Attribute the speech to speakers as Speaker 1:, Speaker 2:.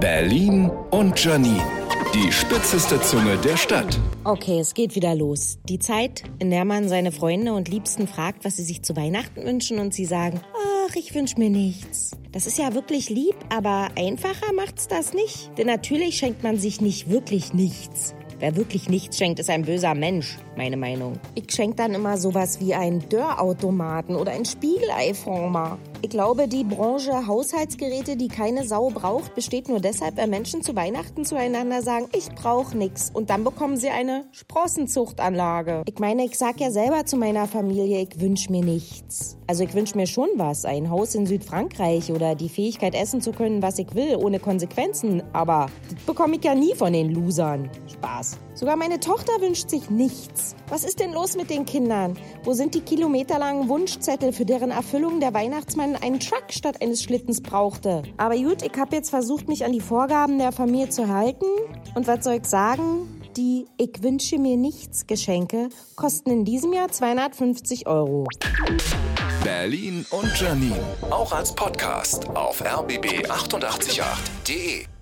Speaker 1: Berlin und Janine. Die spitzeste Zunge der Stadt.
Speaker 2: Okay, es geht wieder los. Die Zeit, in der man seine Freunde und Liebsten fragt, was sie sich zu Weihnachten wünschen und sie sagen, ach, ich wünsche mir nichts. Das ist ja wirklich lieb, aber einfacher macht's das nicht. Denn natürlich schenkt man sich nicht wirklich nichts. Wer wirklich nichts schenkt, ist ein böser Mensch, meine Meinung. Ich schenke dann immer sowas wie einen Dörrautomaten oder einen Spiegeleiformer. Ich glaube, die Branche Haushaltsgeräte, die keine Sau braucht, besteht nur deshalb, weil Menschen zu Weihnachten zueinander sagen, ich brauche nichts. Und dann bekommen sie eine Sprossenzuchtanlage. Ich meine, ich sag ja selber zu meiner Familie, ich wünsche mir nichts. Also ich wünsche mir schon was, ein Haus in Südfrankreich oder die Fähigkeit essen zu können, was ich will, ohne Konsequenzen. Aber das bekomme ich ja nie von den Losern. Spaß. Sogar meine Tochter wünscht sich nichts. Was ist denn los mit den Kindern? Wo sind die kilometerlangen Wunschzettel, für deren Erfüllung der Weihnachtsmann einen Truck statt eines Schlittens brauchte? Aber gut, ich habe jetzt versucht, mich an die Vorgaben der Familie zu halten. Und was soll ich sagen? Die Ich wünsche mir nichts Geschenke kosten in diesem Jahr 250 Euro.
Speaker 1: Berlin und Janine. Auch als Podcast auf rbb888.de.